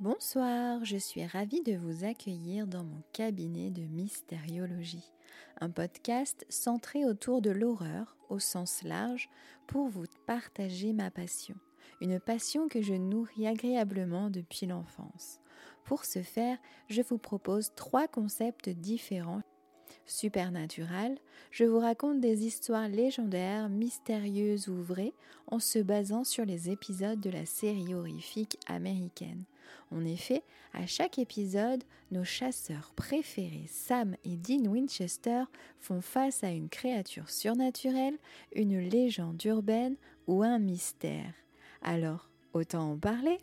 Bonsoir, je suis ravie de vous accueillir dans mon cabinet de mystériologie, un podcast centré autour de l'horreur au sens large pour vous partager ma passion, une passion que je nourris agréablement depuis l'enfance. Pour ce faire, je vous propose trois concepts différents Supernatural, je vous raconte des histoires légendaires, mystérieuses ou vraies, en se basant sur les épisodes de la série horrifique américaine. En effet, à chaque épisode, nos chasseurs préférés, Sam et Dean Winchester, font face à une créature surnaturelle, une légende urbaine ou un mystère. Alors, autant en parler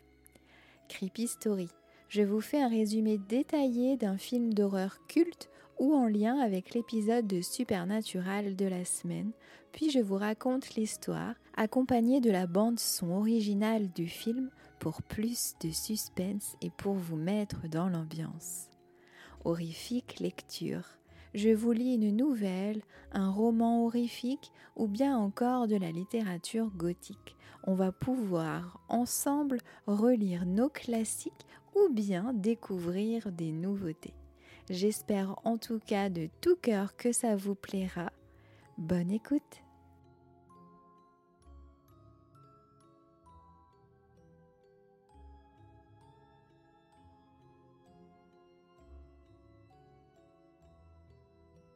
Creepy Story. Je vous fais un résumé détaillé d'un film d'horreur culte ou en lien avec l'épisode de Supernatural de la semaine, puis je vous raconte l'histoire accompagnée de la bande son originale du film pour plus de suspense et pour vous mettre dans l'ambiance. Horrifique lecture. Je vous lis une nouvelle, un roman horrifique ou bien encore de la littérature gothique. On va pouvoir ensemble relire nos classiques ou bien découvrir des nouveautés. J'espère en tout cas de tout cœur que ça vous plaira. Bonne écoute